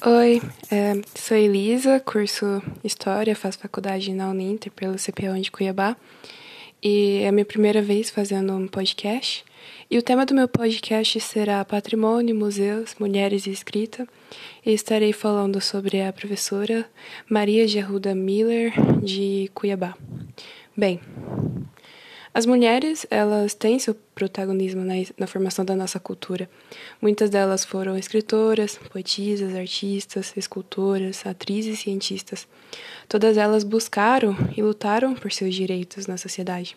Oi, é, sou Elisa, curso História, faço faculdade na Uninter pelo CPO de Cuiabá. E é a minha primeira vez fazendo um podcast. E o tema do meu podcast será Patrimônio, Museus, Mulheres e Escrita. E estarei falando sobre a professora Maria Gerruda Miller, de Cuiabá. Bem, as mulheres, elas têm seu protagonismo na, na, formação da nossa cultura. Muitas delas foram escritoras, poetisas, artistas, escultoras, atrizes e cientistas. Todas elas buscaram e lutaram por seus direitos na sociedade.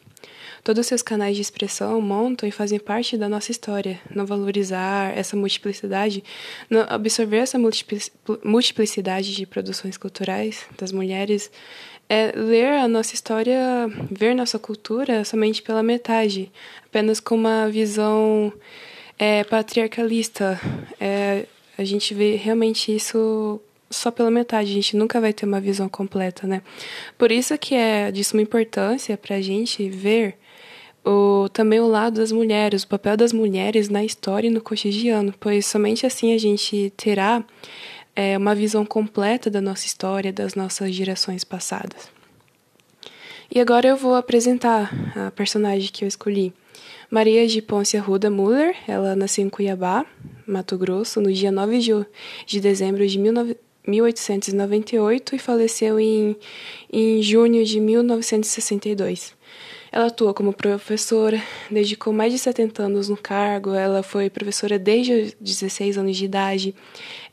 Todos os seus canais de expressão montam e fazem parte da nossa história. Não valorizar essa multiplicidade, absorver essa multiplicidade de produções culturais das mulheres é ler a nossa história, ver nossa cultura somente pela metade, apenas com uma visão é, patriarcalista. É, a gente vê realmente isso só pela metade, a gente nunca vai ter uma visão completa, né? Por isso que é de suma importância para a gente ver o, também o lado das mulheres, o papel das mulheres na história e no cotidiano, pois somente assim a gente terá é, uma visão completa da nossa história, das nossas gerações passadas. E agora eu vou apresentar a personagem que eu escolhi. Maria de Ponce Arruda Muller, ela nasceu em Cuiabá, Mato Grosso, no dia 9 de dezembro de 1898 e faleceu em, em junho de 1962. Ela atua como professora, dedicou mais de 70 anos no cargo, ela foi professora desde os 16 anos de idade.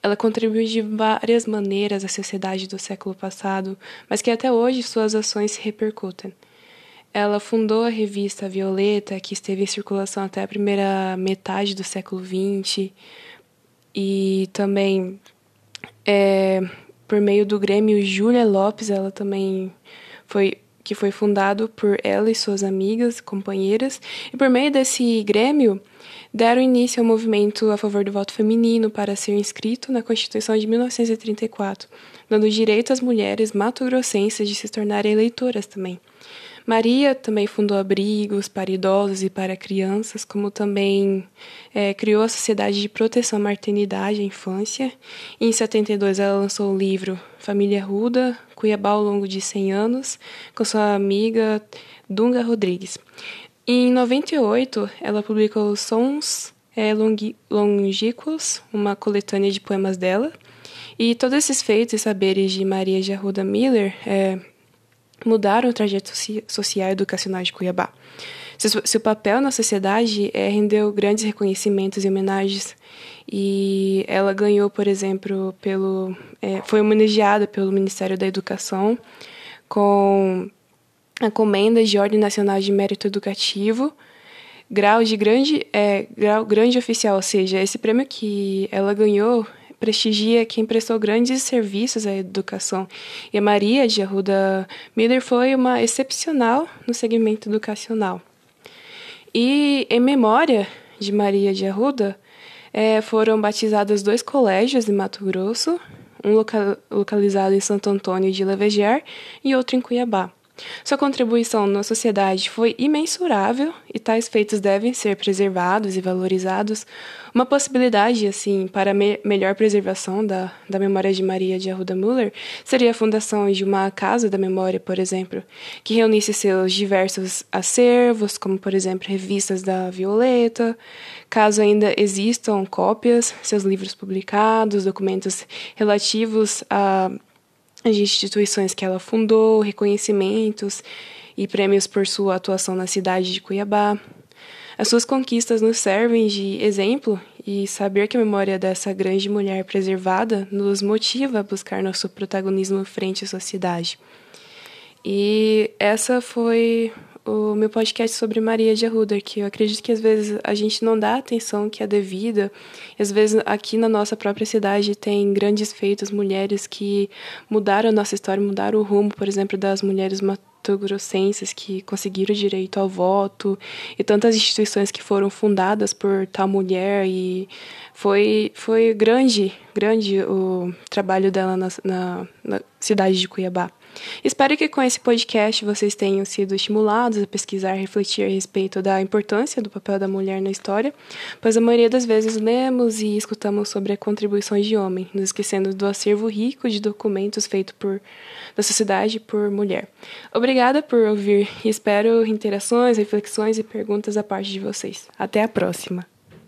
Ela contribuiu de várias maneiras à sociedade do século passado, mas que até hoje suas ações se repercutem. Ela fundou a revista Violeta, que esteve em circulação até a primeira metade do século XX, e também é, por meio do Grêmio Júlia Lopes, ela também foi que foi fundado por ela e suas amigas, companheiras, e por meio desse grêmio deram início ao movimento a favor do voto feminino para ser inscrito na Constituição de 1934, dando direito às mulheres mato-grossenses de se tornarem eleitoras também. Maria também fundou abrigos para idosos e para crianças, como também é, criou a Sociedade de Proteção à Maternidade e Infância. Em 72 ela lançou o livro Família Ruda, Cuiabá ao longo de 100 anos, com sua amiga Dunga Rodrigues. Em 98 ela publicou Sons é, Longínquos, uma coletânea de poemas dela. E todos esses feitos e saberes de Maria de Arruda Miller é, mudaram o trajeto social e educacional de Cuiabá. Seu, papel na sociedade é, rendeu grandes reconhecimentos e homenagens. E ela ganhou, por exemplo, pelo, é, foi homenageada pelo Ministério da Educação com a comenda de Ordem Nacional de Mérito Educativo, grau de grande, é, grau grande oficial, ou seja, esse prêmio que ela ganhou prestigia quem prestou grandes serviços à educação. E Maria de Arruda Miller foi uma excepcional no segmento educacional. E em memória de Maria de Arruda, é, foram batizados dois colégios em Mato Grosso, um local, localizado em Santo Antônio de Levegier e outro em Cuiabá. Sua contribuição na sociedade foi imensurável e tais feitos devem ser preservados e valorizados. Uma possibilidade, assim, para me melhor preservação da, da memória de Maria de Arruda Müller seria a fundação de uma Casa da Memória, por exemplo, que reunisse seus diversos acervos, como, por exemplo, revistas da Violeta, caso ainda existam cópias, seus livros publicados, documentos relativos a as instituições que ela fundou, reconhecimentos e prêmios por sua atuação na cidade de Cuiabá. As suas conquistas nos servem de exemplo e saber que a memória dessa grande mulher preservada nos motiva a buscar nosso protagonismo frente à sociedade. E essa foi o meu podcast sobre Maria de Arruda, que eu acredito que às vezes a gente não dá a atenção que é devida. Às vezes aqui na nossa própria cidade tem grandes feitos, mulheres que mudaram a nossa história, mudaram o rumo, por exemplo, das mulheres matogrossenses que conseguiram direito ao voto e tantas instituições que foram fundadas por tal mulher e foi foi grande, grande o trabalho dela na, na, na cidade de Cuiabá. Espero que com esse podcast vocês tenham sido estimulados a pesquisar e refletir a respeito da importância do papel da mulher na história, pois a maioria das vezes lemos e escutamos sobre as contribuições de homem, nos esquecendo do acervo rico de documentos feito por da sociedade por mulher. Obrigada por ouvir e espero interações, reflexões e perguntas da parte de vocês. Até a próxima!